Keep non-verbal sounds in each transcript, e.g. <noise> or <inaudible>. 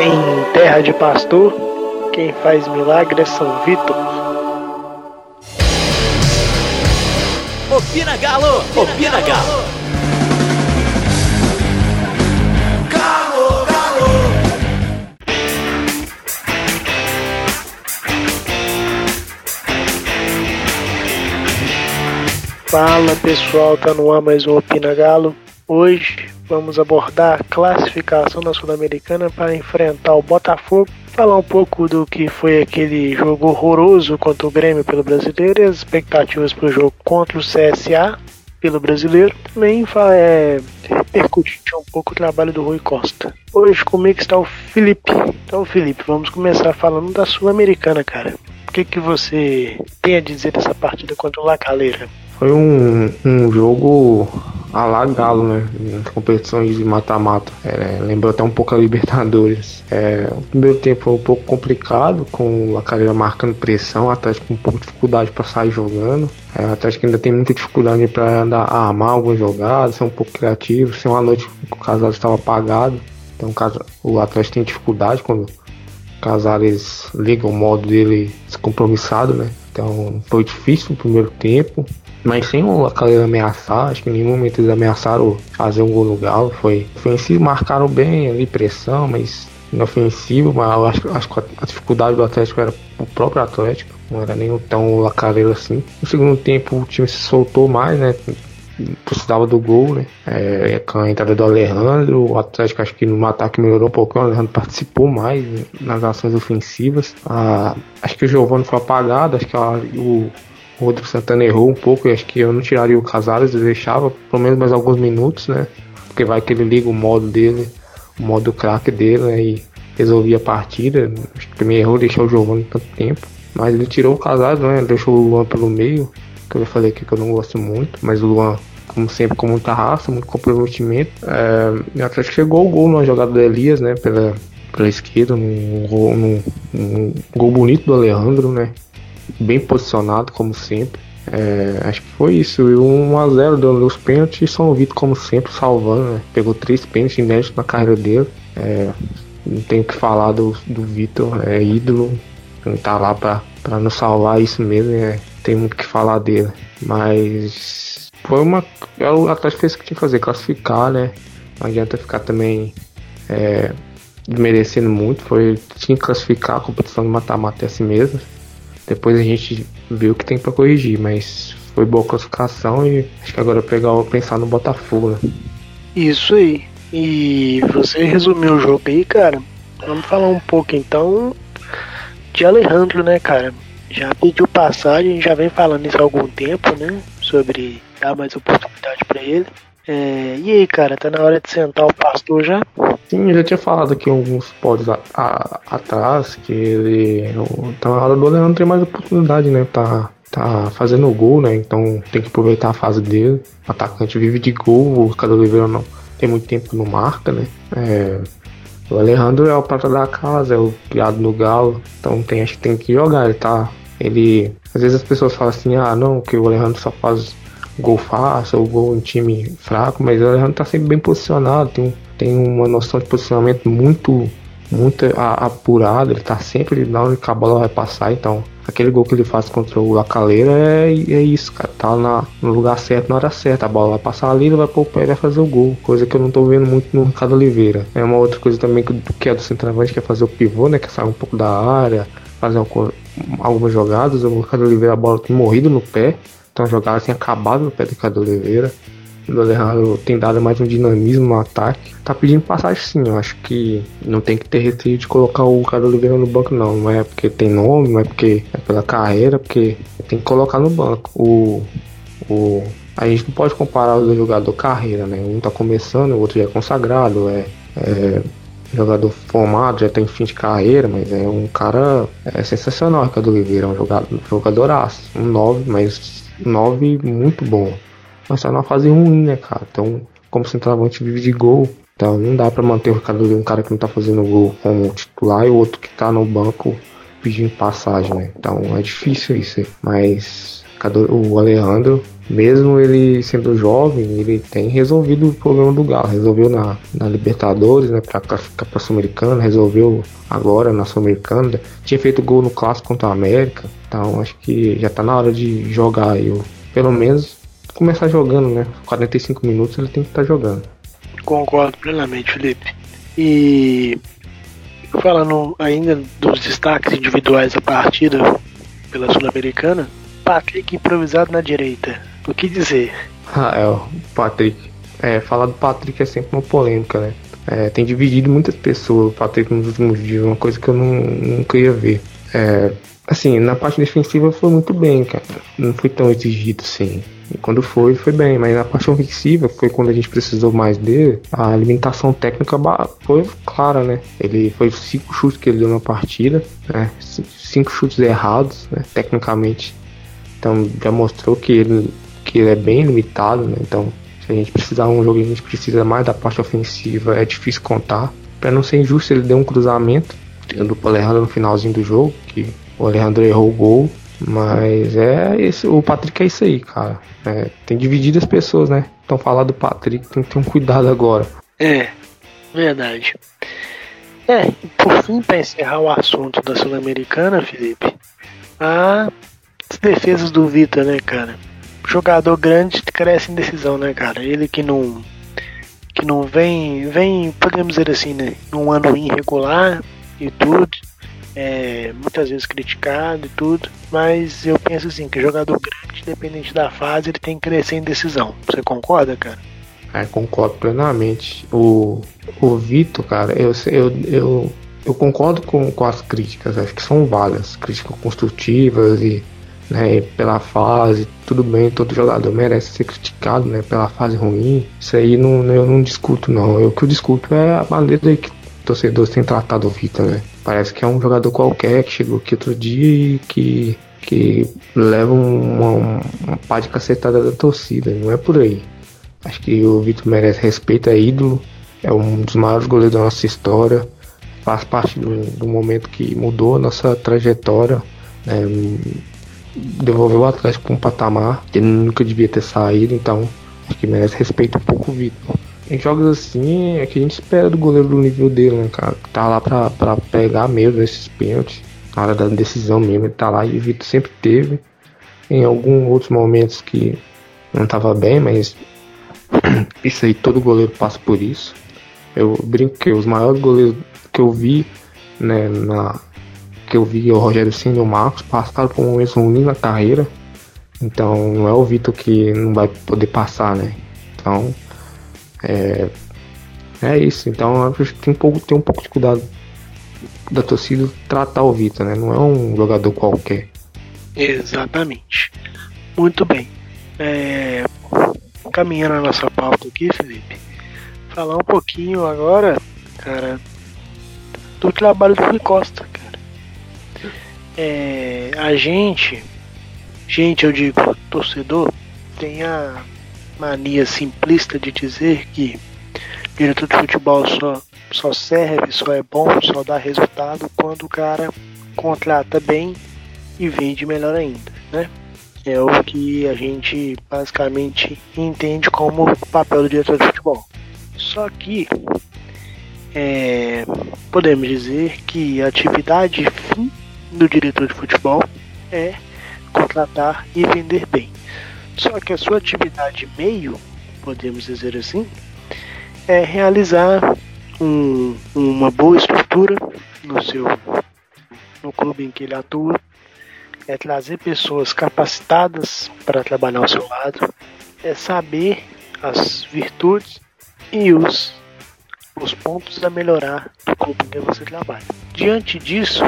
Em terra de pastor, quem faz milagre é São Vitor. Opina Galo! Opina Galo! Galo, galo! Fala pessoal, tá no ar mais um Opina Galo. Hoje vamos abordar a classificação da Sul-Americana para enfrentar o Botafogo, falar um pouco do que foi aquele jogo horroroso contra o Grêmio pelo Brasileiro e as expectativas para o jogo contra o CSA pelo Brasileiro. Também é, repercutir um pouco o trabalho do Rui Costa. Hoje comigo está o Felipe. Então, Felipe, vamos começar falando da Sul-Americana, cara. O que, que você tem a dizer dessa partida contra o La Calera? Foi um, um jogo a la Galo, né? Em competições de mata-mata. É, lembrou até um pouco a Libertadores. É, o primeiro tempo foi um pouco complicado, com o Lacareira marcando pressão, Atlético com um pouco de dificuldade para sair jogando. É, Atlético ainda tem muita dificuldade para armar algumas jogadas, ser um pouco criativo, ser uma noite que o Casares estava apagado. Então o Atlético tem dificuldade quando Casares liga o modo dele descompromissado, né? Então foi difícil no primeiro tempo. Mas sem o Lacaleira ameaçar, acho que em nenhum momento eles ameaçaram fazer um gol no Galo. Foi ofensivo, marcaram bem ali, pressão, mas inofensivo. Mas acho, acho que a dificuldade do Atlético era o próprio Atlético, não era nem tão Lacaleira assim. No segundo tempo o time se soltou mais, né? Precisava do gol, né? É, com a entrada do Alejandro, o Atlético acho que no ataque melhorou um pouco, o Alejandro participou mais né, nas ações ofensivas. Ah, acho que o Giovanni foi apagado, acho que a, o, o Rodrigo Santana errou um pouco e acho que eu não tiraria o Casares, eu deixava pelo menos mais alguns minutos, né? Porque vai que ele liga o modo dele, o modo craque dele, né? E resolvia a partida. Acho que primeiro errou deixou o Giovanni tanto tempo. Mas ele tirou o Casares, né? Deixou o Luan pelo meio, que eu falei aqui que eu não gosto muito, mas o Luan, como sempre, com muita raça, muito comprometimento. É, acho que chegou o gol numa jogada do Elias, né? Pela, pela esquerda, num gol, num, num gol bonito do Alejandro, né? bem posicionado, como sempre. É, acho que foi isso. E 1x0 dando os pênaltis e São Vitor, como sempre, salvando. Né? Pegou três pênaltis inéditos na carreira dele. É, não tenho o que falar do, do Vitor, é ídolo. Tá lá pra, pra nos salvar, isso mesmo. É, tem muito o que falar dele. Mas foi uma. É o Atlético fez o que tinha que fazer, classificar, né? Não adianta ficar também é, merecendo muito. Foi, tinha que classificar a competição de mata-mata é assim mesmo. Depois a gente viu que tem para corrigir, mas foi boa classificação e acho que agora pegar pensar no Botafogo, né? Isso aí. E você resumiu o jogo aí, cara. Vamos falar um pouco então de Alejandro, né, cara? Já pediu passagem, já vem falando isso há algum tempo, né? Sobre dar mais oportunidade para ele. É, e aí, cara, tá na hora de sentar o pastor já? Sim, eu já tinha falado aqui alguns pods atrás que ele. Tá na hora do Leandro ter mais oportunidade, né? Tá, tá fazendo gol, né? Então tem que aproveitar a fase dele. O atacante vive de gol, o Ricardo Oliveira não tem muito tempo não marca, né? É, o Alejandro é o prata da casa, é o criado no galo, então tem, acho que tem que jogar, ele tá. Ele. Às vezes as pessoas falam assim, ah não, que o Alejandro só faz gol fácil ou gol em time fraco, mas o Alejandro tá sempre bem posicionado, tem, tem uma noção de posicionamento muito muito apurado, ele tá sempre na onde a bola vai passar, então aquele gol que ele faz contra o Lacaleira é, é isso, cara, tá na, no lugar certo na hora certa, a bola vai passar ali, ele vai pôr o pé e vai fazer o gol, coisa que eu não tô vendo muito no Ricardo Oliveira. É uma outra coisa também que, que é do centroavante, que é fazer o pivô, né, que sair um pouco da área, fazer algumas jogadas, o Ricardo Oliveira a bola tem morrido no pé, então a jogada tem acabado no pé do Ricardo Oliveira. O Alejandro tem dado mais um dinamismo no ataque. Tá pedindo passagem sim, eu acho que não tem que ter receio de colocar o Ricardo Oliveira no banco não. Não é porque tem nome, não é porque é pela carreira, porque tem que colocar no banco. O, o, a gente não pode comparar os dois jogadores carreira, né? Um tá começando, o outro já é consagrado, é, é jogador formado, já tem fim de carreira, mas é um cara é sensacional, Ricardo Oliveira, é um jogador, jogadoraço, um 9, mas 9 muito bom. Mas tá numa fase ruim, né, cara? Então, como centroavante vive de gol. Então não dá para manter o Ricardo um cara que não tá fazendo gol como titular e o outro que tá no banco pedindo passagem, né? Então é difícil isso. Mas o Alejandro mesmo ele sendo jovem, ele tem resolvido o problema do Galo. Resolveu na, na Libertadores, né, para classificar para Sul-Americana, resolveu agora na Sul-Americana. Tinha feito gol no clássico contra a América, então acho que já tá na hora de jogar aí, pelo menos começar jogando, né? 45 minutos ele tem que estar tá jogando. Concordo plenamente, Felipe. E falando ainda dos destaques individuais da partida pela Sul-Americana, Patrick improvisado na direita. O que dizer? Ah, é, o Patrick. É, falar do Patrick é sempre uma polêmica, né? É, tem dividido muitas pessoas o Patrick nos últimos dias, uma coisa que eu não, queria ver. É, assim, na parte defensiva foi muito bem, cara. Não foi tão exigido assim. E quando foi, foi bem. Mas na parte ofensiva, foi quando a gente precisou mais dele. A alimentação técnica foi clara, né? Ele foi cinco chutes que ele deu na partida, né? Cinco chutes errados, né? Tecnicamente então já mostrou que ele, que ele é bem limitado, né? Então se a gente precisar de um jogo, a gente precisa mais da parte ofensiva, é difícil contar. Para não ser injusto, ele deu um cruzamento do Alejandro no finalzinho do jogo, que o Alejandro errou o gol. Mas é esse, o Patrick é isso aí, cara. É, tem dividido as pessoas, né? Então falar do Patrick tem que ter um cuidado agora. É, verdade. É, por fim, para encerrar o assunto da Sul-Americana, Felipe, as defesas do Vitor, né, cara? Jogador grande cresce em decisão, né, cara? Ele que não que não vem, vem, podemos dizer assim, né, num ano irregular e tudo, é, muitas vezes criticado e tudo, mas eu penso assim, que jogador grande, independente da fase, ele tem que crescer em decisão. Você concorda, cara? É, concordo plenamente. O, o Vitor, cara, eu, eu, eu, eu concordo com, com as críticas, acho que são várias, críticas construtivas e né, pela fase, tudo bem, todo jogador merece ser criticado, né, pela fase ruim. Isso aí não, eu não discuto não. Eu, o que eu discuto é a maneira que torcedores têm tratado o Vitor, né? Parece que é um jogador qualquer que chegou aqui outro dia e que, que leva uma, uma pá de cacetada da torcida. Não é por aí. Acho que o Vitor merece respeito, é ídolo, é um dos maiores goleiros da nossa história, faz parte do, do momento que mudou a nossa trajetória. Né? Devolveu o Atlético para um patamar que ele nunca devia ter saído, então acho que merece respeito um pouco o Vitor. Em jogos assim, é que a gente espera do goleiro do nível dele, né, cara? Tá lá pra, pra pegar mesmo esses pênaltis, na hora da decisão mesmo, ele tá lá e o Vitor sempre teve. Em alguns outros momentos que não tava bem, mas <clears throat> isso aí todo goleiro passa por isso. Eu brinco que os maiores goleiros que eu vi né, na, que eu vi o Rogério Ceni e o Marcos passaram por um ruim na carreira. Então não é o Vitor que não vai poder passar, né? Então é, é isso. Então acho que tem um pouco, tem um pouco de cuidado da torcida tratar o Vitor, né? Não é um jogador qualquer. Exatamente. Muito bem. É, caminhando a nossa pauta aqui, Felipe. Falar um pouquinho agora, cara, do trabalho do Rui Costa, é, a gente, gente, eu digo, torcedor, tem a mania simplista de dizer que diretor de futebol só, só serve, só é bom, só dá resultado quando o cara contrata bem e vende melhor ainda, né? É o que a gente basicamente entende como o papel do diretor de futebol. Só que é, podemos dizer que a atividade do diretor de futebol é contratar e vender bem. Só que a sua atividade meio, podemos dizer assim, é realizar um, uma boa estrutura no seu no clube em que ele atua, é trazer pessoas capacitadas para trabalhar ao seu lado, é saber as virtudes e os, os pontos a melhorar do clube em que você trabalha. Diante disso,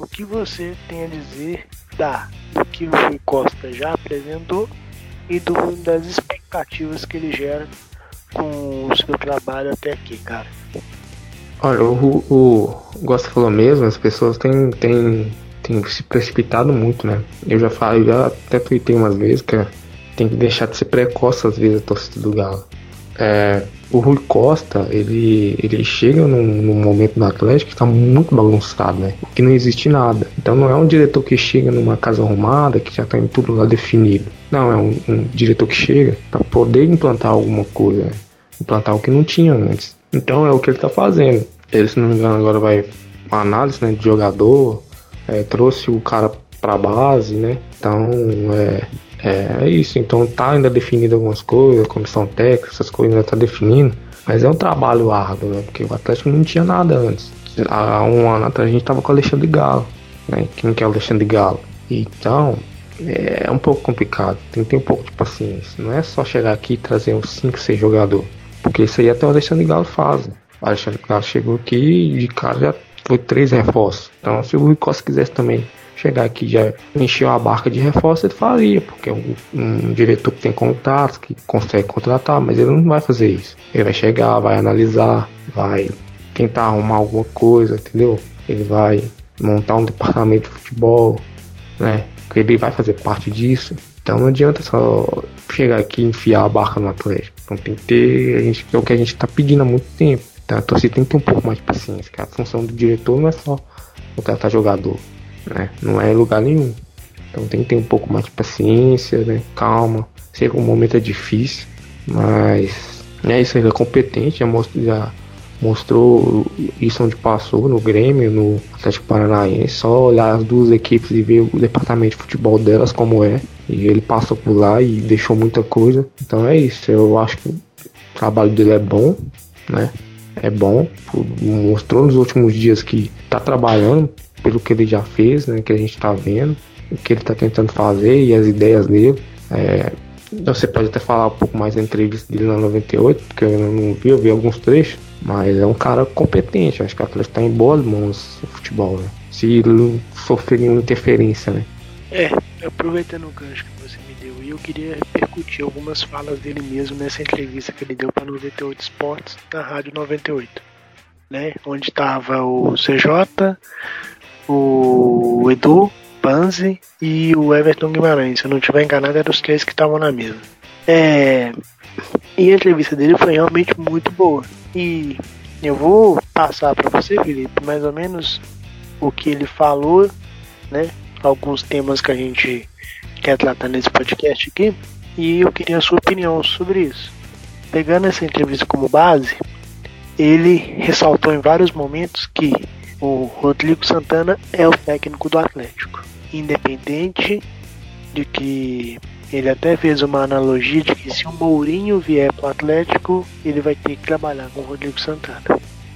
o que você tem a dizer da do que o Rui Costa já apresentou e do, das expectativas que ele gera com o seu trabalho até aqui, cara. Olha, o, o Costa falou mesmo, as pessoas têm, têm, têm se precipitado muito, né? Eu já falei, já até tuitei umas vezes que tem que deixar de ser precoce às vezes a torcida do Galo. É, o Rui Costa, ele, ele chega num, num momento no Atlético que está muito bagunçado, né? Que não existe nada. Então não é um diretor que chega numa casa arrumada, que já está em tudo lá definido. Não, é um, um diretor que chega para poder implantar alguma coisa, né? implantar o que não tinha antes. Então é o que ele está fazendo. Ele, se não me engano, agora vai uma análise né, de jogador, é, trouxe o cara para base, né? Então é, é, é, isso, então tá ainda definido algumas coisas, comissão técnica, essas coisas ainda tá definindo, mas é um trabalho árduo, né? Porque o Atlético não tinha nada antes. Há um ano atrás a gente tava com o Alexandre Galo, né? Quem que é o Alexandre Galo? Então, é um pouco complicado, tem que ter um pouco de paciência. Não é só chegar aqui e trazer uns 5, 6 jogadores, porque isso aí até o Alexandre Galo faz. Né? O Alexandre Galo chegou aqui e de cara já foi três reforços. Então, se o Rui Costa quisesse também chegar aqui já encheu a barca de reforço, ele faria, porque é um, um, diretor que tem contatos, que consegue contratar, mas ele não vai fazer isso. Ele vai chegar, vai analisar, vai tentar arrumar alguma coisa, entendeu? Ele vai montar um departamento de futebol, né? Porque ele vai fazer parte disso. Então não adianta só chegar aqui e enfiar a barca no Atlético. Então tem que ter, a gente, é o que a gente está pedindo há muito tempo. Então a torcida tem que ter um pouco mais de paciência, que a função do diretor não é só contratar jogador né? Não é lugar nenhum. Então tem que ter um pouco mais de paciência, né? Calma. Sei que o momento é difícil, mas é isso, ele é competente, já, mostrou, já mostrou isso onde passou, no Grêmio, no Atlético Paranaense, só olhar as duas equipes e ver o departamento de futebol delas como é. E ele passou por lá e deixou muita coisa. Então é isso, eu acho que o trabalho dele é bom, né? É bom, mostrou nos últimos dias que tá trabalhando pelo que ele já fez, né, que a gente está vendo, o que ele está tentando fazer e as ideias dele. É, você pode até falar um pouco mais da entrevista dele na 98, porque eu não vi, eu vi alguns trechos, mas é um cara competente, acho que o Atlético está em boas mãos no futebol, né? Se ele sofrer nenhuma interferência, né? É, aproveitando o gancho que você me deu, eu queria repercutir algumas falas dele mesmo nessa entrevista que ele deu para 98 Esportes na Rádio 98, né? Onde estava o CJ, o Edu, Panzi e o Everton Guimarães. Se eu não estiver enganado, eram os três que estavam na mesa. É... E a entrevista dele foi realmente muito boa. E eu vou passar para você, Felipe, mais ou menos o que ele falou, né? Alguns temas que a gente quer tratar nesse podcast aqui. E eu queria a sua opinião sobre isso. Pegando essa entrevista como base, ele ressaltou em vários momentos que o Rodrigo Santana é o técnico do Atlético. Independente de que ele até fez uma analogia de que se o Mourinho vier para o Atlético, ele vai ter que trabalhar com o Rodrigo Santana.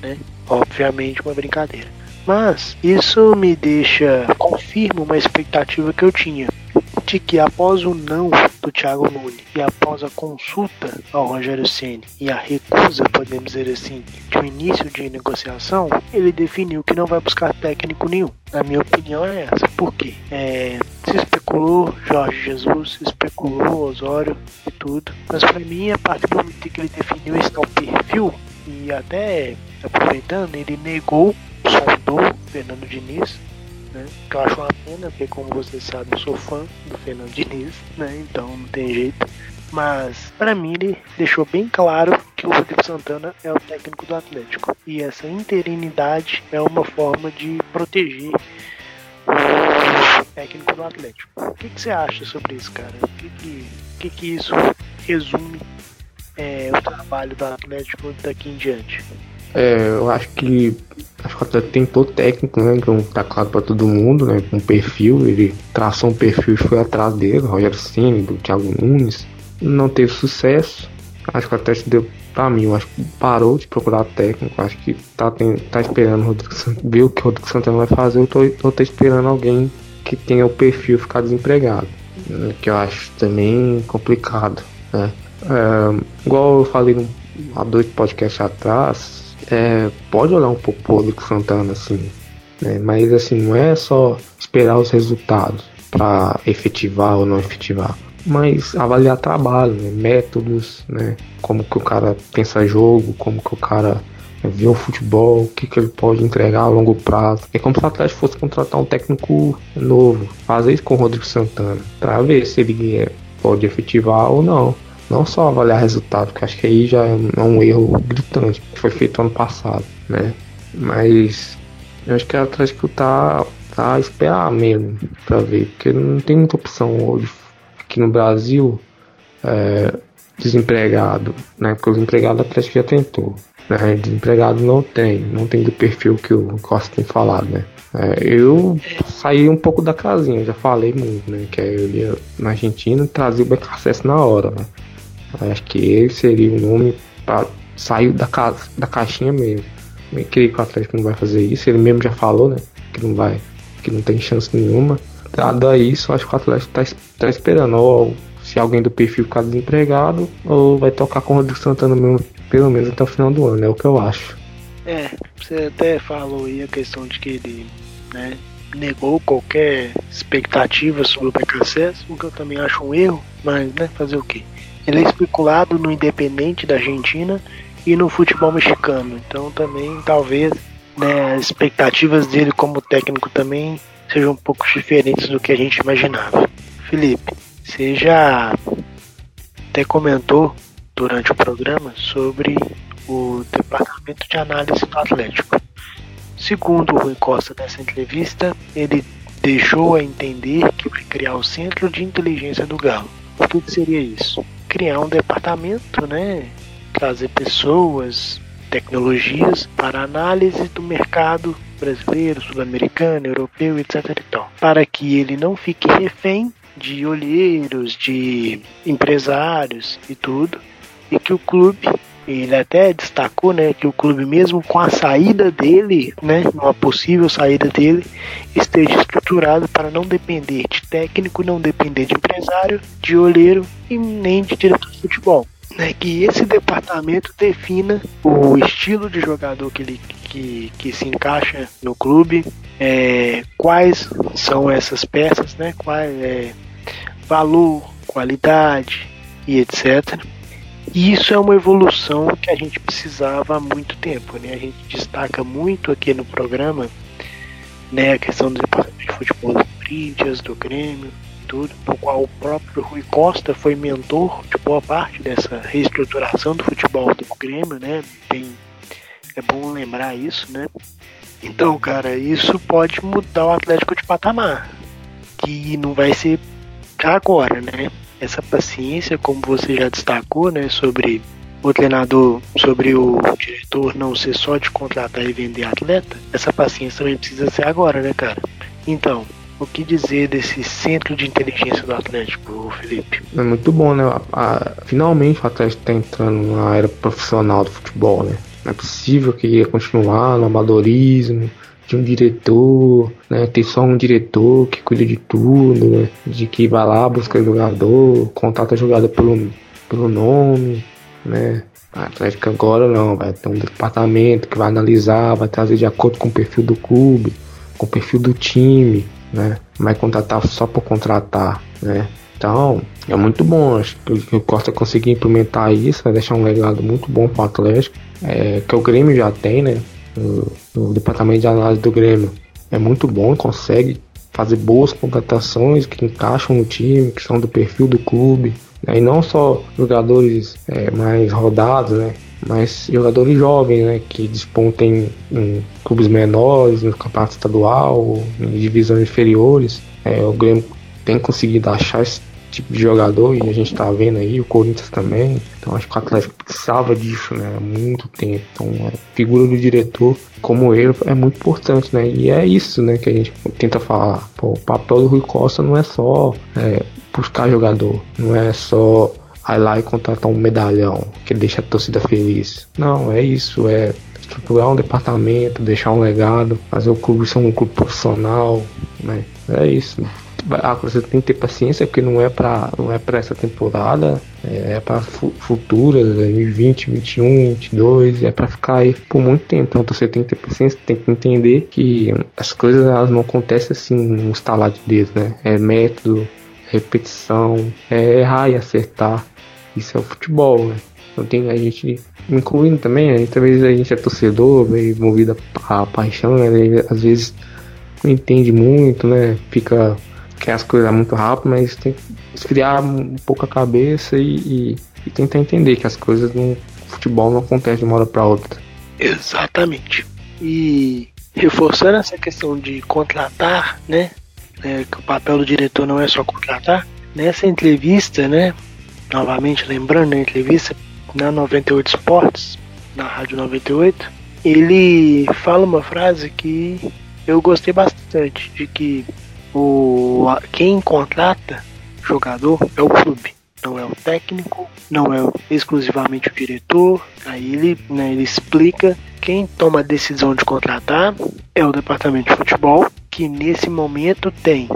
Né? Obviamente uma brincadeira. Mas isso me deixa, confirma uma expectativa que eu tinha de que após o não do Thiago Nunes e após a consulta ao Rogério Ceni e a recusa, podemos dizer assim, de um início de negociação, ele definiu que não vai buscar técnico nenhum. Na minha opinião é essa. Por quê? É, se especulou Jorge Jesus, se especulou Osório e tudo. Mas para mim, a partir do momento que ele definiu esse tal perfil, e até aproveitando, ele negou, sondou Fernando Diniz né? Que eu acho uma pena, porque como você sabe, eu sou fã do Fernando Diniz, né? Então não tem jeito. Mas para mim ele deixou bem claro que o Rodrigo Santana é o técnico do Atlético. E essa interinidade é uma forma de proteger o técnico do Atlético. O que, que você acha sobre isso, cara? O que, que, que, que isso resume é, o trabalho do Atlético daqui em diante? É, eu acho que acho que o Atlético tentou técnico, né? Que não tá claro pra todo mundo, né? Um perfil, ele traçou um perfil e foi atrás dele, Rogério Ceni, do Thiago Nunes. Não teve sucesso. Acho que o Atlético deu pra mim, eu acho que parou de procurar técnico. Acho que tá, tem, tá esperando o Rodrigo Santana, ver o que o Rodrigo Santana vai fazer. Eu tô, eu tô esperando alguém que tenha o perfil ficar desempregado. Né, que eu acho também complicado, né? É, igual eu falei há dois podcasts atrás, é, pode olhar um pouco pro Rodrigo Santana, assim, né? Mas assim, não é só esperar os resultados para efetivar ou não efetivar, mas avaliar trabalho, né? métodos, né? Como que o cara pensa jogo, como que o cara vê o futebol, o que, que ele pode entregar a longo prazo. É como se o Atlético fosse contratar um técnico novo, fazer isso com o Rodrigo Santana, para ver se ele é, pode efetivar ou não. Não só avaliar resultado, que acho que aí já é um erro gritante, que foi feito ano passado, né? Mas eu acho que o Atlético tá, tá a esperar mesmo pra ver, porque não tem muita opção hoje aqui no Brasil. É, desempregado, né? Porque os empregados o Atlético já tentou. Né? Desempregado não tem, não tem do perfil que o Costa tem falado, né? É, eu saí um pouco da casinha, já falei muito, né? Que eu ia na Argentina trazer o BKSS na hora, né? Acho que ele seria o nome para sair da, ca da caixinha mesmo. Eu creio que o Atlético não vai fazer isso, ele mesmo já falou, né? Que não vai, que não tem chance nenhuma. Dado a isso, acho que o Atlético tá, tá esperando ou se alguém do perfil ficar desempregado ou vai tocar com o Rodrigo Santana mesmo, pelo menos até o final do ano, é o que eu acho. É, você até falou aí a questão de que ele né, negou qualquer expectativa sobre o BKSS, o que eu também acho um erro, mas né, fazer o quê? Ele é especulado no Independente da Argentina e no futebol mexicano, então também talvez né, as expectativas dele como técnico também sejam um pouco diferentes do que a gente imaginava. Felipe, você já até comentou durante o programa sobre o departamento de análise do Atlético. Segundo o Rui Costa nessa entrevista, ele deixou a entender que vai criar o Centro de Inteligência do Galo. O que seria isso? Criar um departamento, né? Trazer pessoas, tecnologias para análise do mercado brasileiro, sul-americano, europeu, etc. E tal, para que ele não fique refém de olheiros, de empresários e tudo, e que o clube ele até destacou, né, que o clube mesmo com a saída dele, né, uma possível saída dele, esteja estruturado para não depender de técnico, não depender de empresário, de olheiro e nem de diretor de futebol. Né, que esse departamento defina o estilo de jogador que ele que, que se encaixa no clube, é, quais são essas peças, né, qual é valor, qualidade e etc. E isso é uma evolução que a gente precisava há muito tempo, né? A gente destaca muito aqui no programa, né, a questão do departamento de futebol do Corinthians, do Grêmio, tudo, no qual o próprio Rui Costa foi mentor de boa parte dessa reestruturação do futebol do Grêmio, né? Tem, é bom lembrar isso, né? Então, cara, isso pode mudar o Atlético de patamar, que não vai ser agora, né? Essa paciência, como você já destacou, né, sobre o treinador, sobre o diretor não ser só de contratar e vender atleta, essa paciência também precisa ser agora, né, cara? Então, o que dizer desse centro de inteligência do Atlético, Felipe? É muito bom, né? Finalmente o Atlético está entrando na era profissional do futebol, né? Não é possível que ia continuar no amadorismo, de um diretor, né? Ter só um diretor que cuida de tudo, né? De que vai lá, busca o jogador, contata jogador pelo, pelo nome, né? A Atlético agora não, vai ter um departamento que vai analisar, vai trazer de acordo com o perfil do clube, com o perfil do time, né? Vai contratar só por contratar, né? Então, é muito bom. Acho que o Costa conseguir implementar isso, vai deixar um legado muito bom para o Atlético. É, que o Grêmio já tem, né? No, departamento de análise do Grêmio é muito bom, consegue fazer boas contratações que encaixam no time, que são do perfil do clube, né? e não só jogadores é, mais rodados, né? mas jogadores jovens, né, que despontem em clubes menores, no campeonato estadual, em divisões inferiores. É, o Grêmio tem conseguido achar esse tipo de jogador e a gente tá vendo aí, o Corinthians também. Então acho que o Atlético precisava disso, né? Há muito tempo. Então a figura do diretor como ele é muito importante, né? E é isso, né, que a gente tenta falar. Pô, o papel do Rui Costa não é só é, buscar jogador, não é só ir lá e contratar um medalhão que deixa a torcida feliz. Não, é isso, é estruturar um departamento, deixar um legado, fazer o clube ser um clube profissional, né? É isso ah, você tem que ter paciência porque não é para não é para essa temporada, é, é para futuras, 2020, 21, 22, é para ficar aí por muito tempo. Então você tem que ter paciência, tem que entender que as coisas elas não acontecem assim no estalar de dedo, né? É método, repetição, é errar e acertar. Isso é o futebol, né? Então tem a gente, incluindo também, a gente, às vezes a gente é torcedor, meio movido a paixão, né? às vezes não entende muito, né? Fica quer as coisas muito rápido, mas tem que esfriar um pouco a cabeça e, e, e tentar entender que as coisas no futebol não acontecem de uma hora para outra. Exatamente. E reforçando essa questão de contratar, né? É, que o papel do diretor não é só contratar. Nessa entrevista, né? Novamente lembrando a entrevista na 98 Sports, na Rádio 98, ele fala uma frase que eu gostei bastante, de que o quem contrata jogador é o clube, não é o técnico, não é exclusivamente o diretor. Aí ele, né, ele explica quem toma a decisão de contratar é o departamento de futebol, que nesse momento tem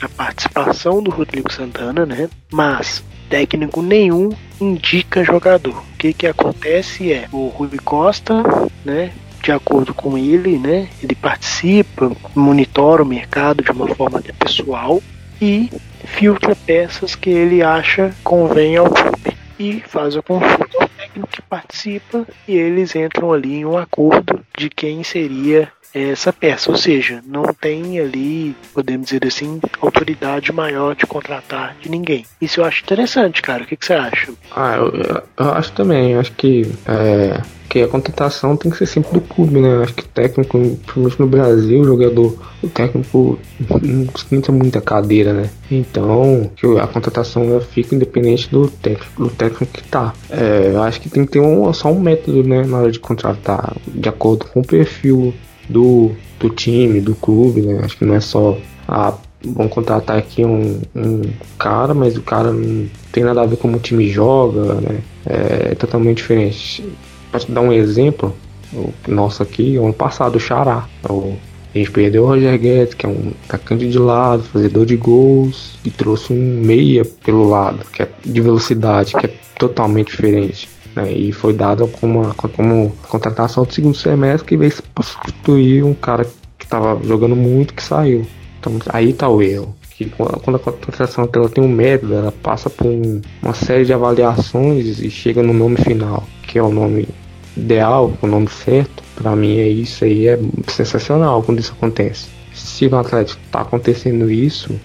a participação do Rodrigo Santana, né? Mas técnico nenhum indica jogador. O que que acontece é o Rui Costa, né? De acordo com ele, né? Ele participa, monitora o mercado de uma forma pessoal e filtra peças que ele acha convém ao clube e faz a consulta técnico que participa e eles entram ali em um acordo de quem seria essa peça, ou seja, não tem ali, podemos dizer assim, autoridade maior de contratar de ninguém. Isso eu acho interessante, cara. O que, que você acha? Ah, eu, eu acho também. Eu acho que é, que a contratação tem que ser sempre do clube, né? Acho que técnico, principalmente no Brasil, o jogador, o técnico não esquenta muita cadeira, né? Então, a contratação fica independente do técnico, do técnico que tá. É, acho que tem que ter um, só um método, né, na hora de contratar, de acordo com o perfil do, do time, do clube, né? Acho que não é só a vamos contratar aqui um, um, cara, mas o cara não tem nada a ver com como o time joga, né? É totalmente diferente. Para te dar um exemplo, o nosso aqui, ano passado, o Xará. O, a gente perdeu o Roger Guedes, que é um atacante de lado, fazedor de gols, e trouxe um meia pelo lado, que é de velocidade, que é totalmente diferente. Né? E foi dado como, como contratação do segundo semestre que veio substituir um cara que estava jogando muito que saiu. Então aí tá o erro. Que quando a contratação ela tem um método, ela passa por um, uma série de avaliações e chega no nome final, que é o nome ideal, o nome certo. Para mim é isso aí, é sensacional quando isso acontece. Se no Atlético tá acontecendo isso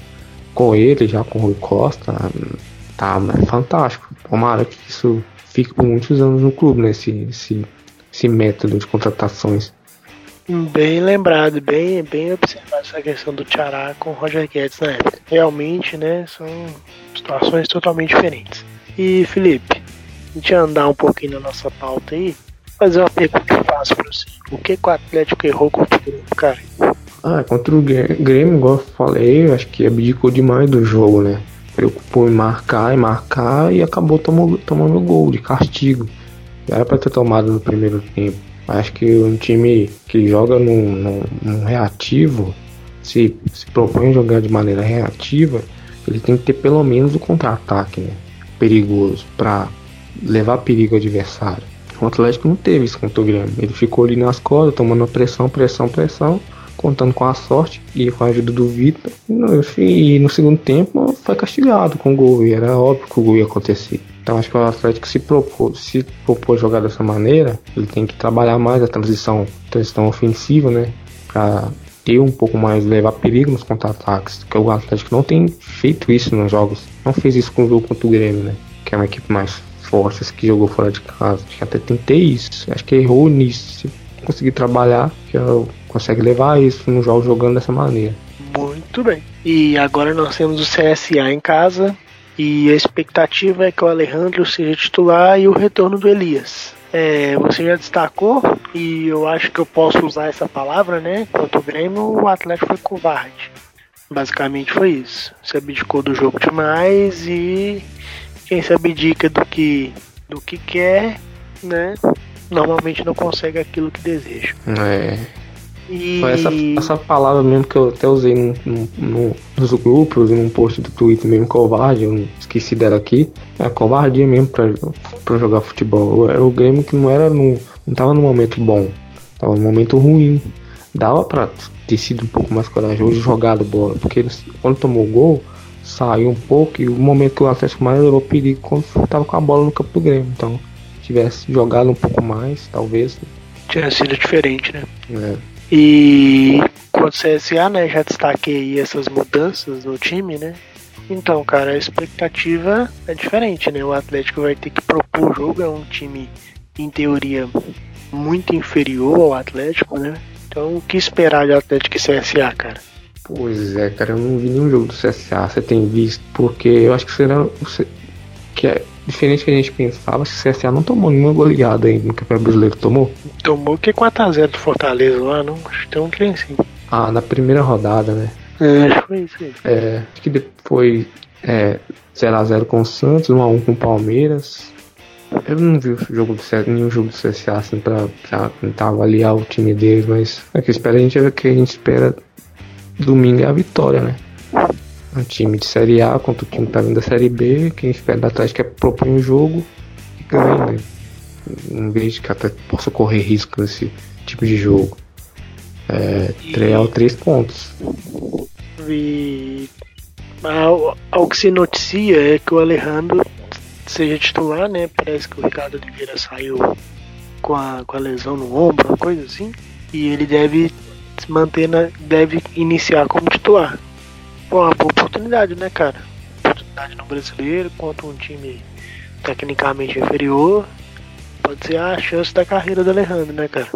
com ele, já com o Rui Costa, tá é fantástico. Tomara que isso fique por muitos anos no clube, né? Esse, esse, esse método de contratações. Bem lembrado, bem, bem observado essa questão do Tchará com o Roger Guedes na época. Realmente, né, são situações totalmente diferentes. E Felipe, a gente andar um pouquinho na nossa pauta aí, fazer uma pergunta fácil pra você. O que, que o Atlético errou contra o Grêmio, cara? Ah, contra o Grêmio, igual eu falei, acho que abdicou demais do jogo, né? Preocupou em marcar e marcar e acabou tomando, tomando gol de castigo. Era para ter tomado no primeiro tempo. Acho que um time que joga num, num, num reativo, se, se propõe a jogar de maneira reativa, ele tem que ter pelo menos o contra-ataque né? perigoso para levar perigo ao adversário. O Atlético não teve isso contra o Grêmio. Ele ficou ali nas cordas, tomando pressão, pressão, pressão, contando com a sorte e com a ajuda do Vitor. E no segundo tempo foi castigado com o gol. E era óbvio que o gol ia acontecer. Então acho que o Atlético se propôs, se propôs jogar dessa maneira, ele tem que trabalhar mais a transição, transição ofensiva, né? Para ter um pouco mais, levar perigo nos contra-ataques. Que o Atlético não tem feito isso nos jogos. Não fez isso com o jogo contra o Grêmio, né? Que é uma equipe mais forte, que jogou fora de casa. Acho que até tentei isso. Acho que errou nisso. Se conseguir trabalhar, que consegue levar isso no jogo jogando dessa maneira. Muito bem. E agora nós temos o CSA em casa, e a expectativa é que o Alejandro seja titular e o retorno do Elias. É, você já destacou, e eu acho que eu posso usar essa palavra, né? Contra o Grêmio, o Atlético foi covarde. Basicamente foi isso. Se abdicou do jogo demais e quem se abdica do que, do que quer, né? Normalmente não consegue aquilo que deseja. É, e... Foi essa, essa palavra mesmo que eu até usei no, no, no, nos grupos, num post do Twitter mesmo, covarde, eu esqueci dela aqui. É covardia mesmo pra, pra jogar futebol. Era o Grêmio que não era no. não tava no momento bom, tava no momento ruim. Dava pra ter sido um pouco mais corajoso e jogado bola, porque quando tomou o gol, saiu um pouco e o momento que o Atlético mais levou perigo quando tava com a bola no campo do Grêmio. Então, tivesse jogado um pouco mais, talvez. Tinha sido diferente, né? É. E quanto CSA, né, já destaquei essas mudanças no time, né? Então, cara, a expectativa é diferente, né? O Atlético vai ter que propor o jogo, é um time, em teoria, muito inferior ao Atlético, né? Então, o que esperar de Atlético e CSA, cara? Pois é, cara, eu não vi nenhum jogo do CSA, você tem visto, porque eu acho que será que é diferente do que a gente pensava, que o CSA não tomou nenhuma goleada ainda no Campeonato Brasileiro, tomou? Tomou que 4x0 do Fortaleza lá, não? Acho que tem um trem sim. Ah, na primeira rodada, né? É, foi isso aí. É, acho que depois é, 0x0 com o Santos, 1x1 com o Palmeiras. Eu não vi o jogo do nenhum jogo do CSA assim pra, pra tentar avaliar o time deles, mas é que espera a gente é que a gente espera domingo é a vitória, né? Um time de Série A contra o time que tá vindo da Série B, quem espera da Atlético é propor um jogo e ganha, né? Em vez de que até possa correr risco nesse tipo de jogo. É, e... três pontos. E ao, ao que se noticia é que o Alejandro seja titular, né? Parece que o Ricardo Oliveira saiu com a, com a lesão no ombro, uma coisa assim. E ele deve se manter na, deve iniciar como titular. Pô, uma boa oportunidade, né, cara? Oportunidade no brasileiro contra um time tecnicamente inferior. Pode ser a chance da carreira do Alejandro, né, cara?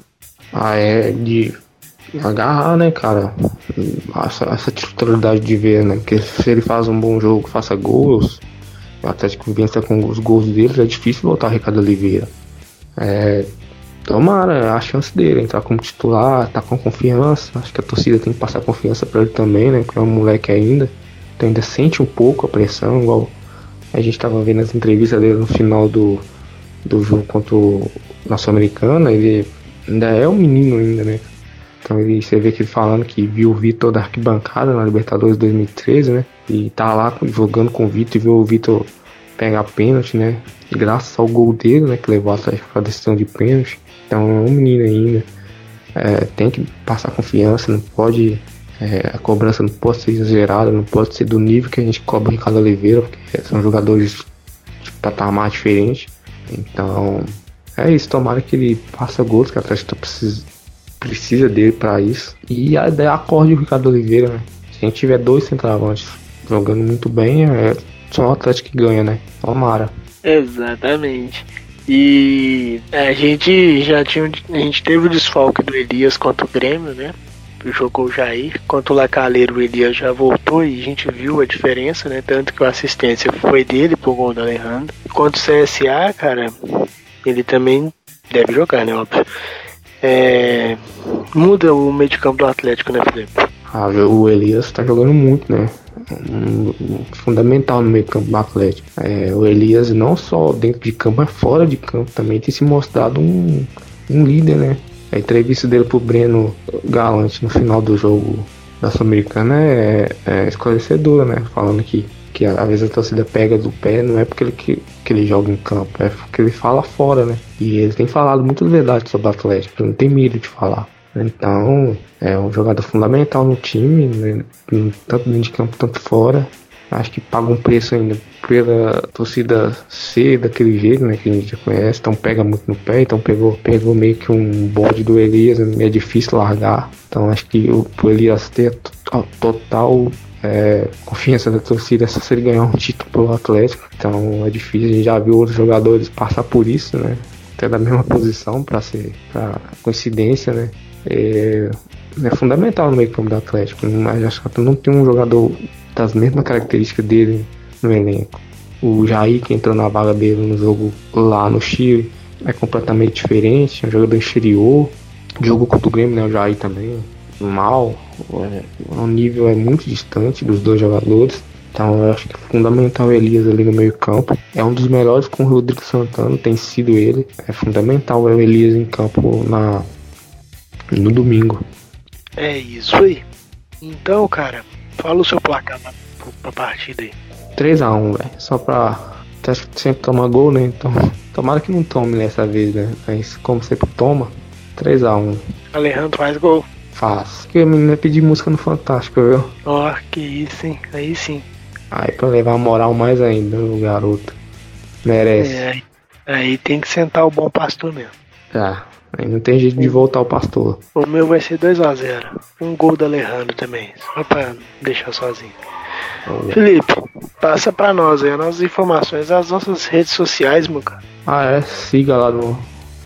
Ah, é de agarrar, né, cara? Essa, essa titularidade de ver, né? Porque se ele faz um bom jogo, faça gols, o Atlético vença com os gols dele, é difícil voltar Ricardo Oliveira. É, tomara, é a chance dele entrar como titular, tá com confiança. Acho que a torcida tem que passar confiança para ele também, né? Porque é um moleque ainda. Então ainda sente um pouco a pressão, igual a gente tava vendo as entrevistas dele no final do, do jogo contra o nosso americano ele ainda é um menino ainda, né? Então ele, você vê que ele falando que viu o Vitor da arquibancada na Libertadores 2013, né? E tá lá jogando com o Vitor e viu o Vitor pegar pênalti, né? Graças ao gol dele, né? Que levou a decisão de pênalti. Então é um menino ainda. É, tem que passar confiança, não pode. É, a cobrança não pode ser exagerada, não pode ser do nível que a gente cobra o Ricardo Oliveira, porque são jogadores de patamar diferente. Então é isso, tomara que ele faça gols, que a Atlético precisa, precisa dele para isso. E a ideia acorde o Ricardo Oliveira, né? Se a gente tiver dois centravantes jogando muito bem, é só o Atlético que ganha, né? Tomara. Exatamente. E a gente já tinha. A gente teve o desfalque do Elias contra o Grêmio, né? Jogou o Jair. Contra o Lacaleiro, o Elias já voltou e a gente viu a diferença, né? Tanto que a assistência foi dele pro gol do Alejandro. Quanto o CSA, cara, ele também deve jogar, né? Óbvio. É, muda o meio de campo do Atlético, né, Felipe? Ah, o Elias tá jogando muito, né? Fundamental no meio campo do Atlético. É, o Elias não só dentro de campo, mas fora de campo também tem se mostrado um, um líder, né? A entrevista dele pro Breno Galante no final do jogo da Sul-Americana é, é esclarecedora, né? Falando que, que às vezes a torcida pega do pé, não é porque ele, que, que ele joga em campo, é porque ele fala fora, né? E ele tem falado muitas verdades sobre o Atlético, não tem medo de falar. Então, é um jogador fundamental no time, né? tanto dentro de campo, tanto fora. Acho que paga um preço ainda pela torcida ser daquele jeito, né? Que a gente já conhece, então pega muito no pé, então pegou, pegou meio que um bode do Elias, é difícil largar. Então acho que o, o Elias ter total é, confiança da torcida é só se ele ganhar um título pro Atlético. Então é difícil, a gente já viu outros jogadores passar por isso, né? Até da mesma posição para ser pra coincidência, né? É, é fundamental no meio campo do Atlético, mas acho que não tem um jogador das mesmas características dele no elenco. O Jair, que entrou na vaga dele no jogo lá no Chile, é completamente diferente, é um jogador exterior. Jogo contra o Grêmio, né? O Jair também, mal. É, o nível é muito distante dos dois jogadores. Então eu acho que é fundamental o Elias ali no meio campo. É um dos melhores com o Rodrigo Santana, tem sido ele. É fundamental o Elias em campo na, no domingo. É isso aí. Então, cara, fala o seu placar pra, pra partida aí. 3x1, velho. Só pra. Que sempre toma gol, né? Então, <laughs> tomara que não tome dessa vez, né? Mas como sempre toma, 3x1. Alejandro faz gol. Faz. Que a menina pedir música no Fantástico, viu? Ó, oh, que isso, hein? Aí sim. Aí pra levar a moral mais ainda, o garoto. Merece. É, aí tem que sentar o bom pastor mesmo. Tá. Aí não tem jeito de voltar o pastor. O meu vai ser 2x0. Um gol do Alejandro também. Só pra deixar sozinho. Felipe, passa pra nós aí as nossas informações, as nossas redes sociais, meu cara. Ah, é, siga lá no,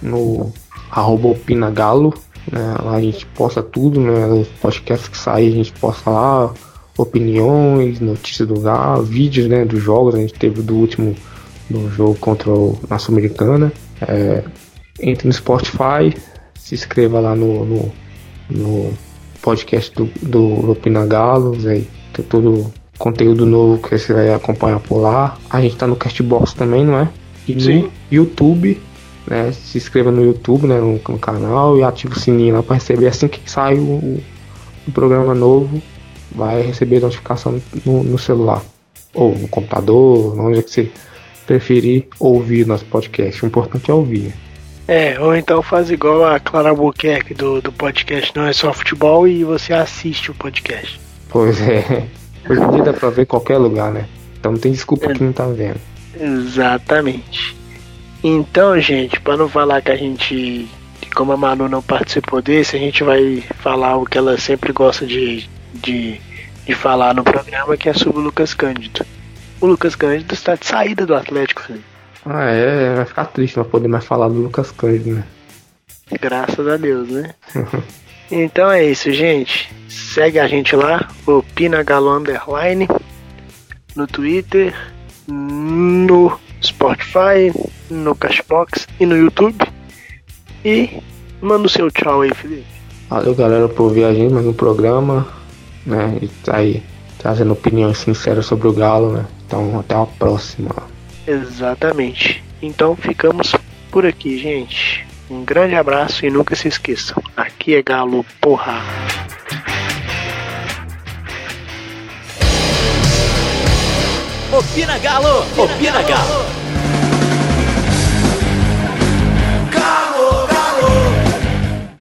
no arroba opinagalo, né? Lá a gente posta tudo, né? Os podcasts que saem a gente posta lá, opiniões, notícias do Galo, vídeos, né? Dos jogos, a gente teve do último do jogo contra o Nação Americana. É, entre no Spotify, se inscreva lá no, no, no podcast do, do Opina Galos, aí tem todo conteúdo novo que você vai acompanhar por lá. A gente tá no Castbox também, não é? E Sim. no YouTube, né? Se inscreva no YouTube, né? No, no canal e ative o sininho lá para receber assim que sai o, o programa novo. Vai receber notificação no, no celular. Ou no computador, onde é que você preferir ouvir nosso podcast. O importante é ouvir. É, ou então faz igual a Clara Albuquerque do, do podcast Não é Só Futebol e você assiste o podcast. Pois é. Hoje em dia dá pra ver qualquer lugar, né? Então não tem desculpa É. que não tá vendo. Exatamente. Então, gente, para não falar que a gente, como a Manu não participou desse, a gente vai falar o que ela sempre gosta de, de, de falar no programa, que é sobre o Lucas Cândido. O Lucas Cândido está de saída do Atlético, Felipe. Ah, é, vai ficar triste não poder mais falar do Lucas Cândido, né? Graças a Deus, né? <laughs> então é isso, gente. Segue a gente lá, o Pina Galo Underline, no Twitter, no Spotify, no Cashbox e no YouTube. E manda o seu tchau aí, Felipe. Valeu, galera, por ouvir a gente mais um programa, né? E tá aí trazendo opiniões sinceras sobre o Galo, né? Então, até a próxima. Exatamente. Então ficamos por aqui, gente. Um grande abraço e nunca se esqueçam. Aqui é Galo, porra. Opina Galo! Opina Galo!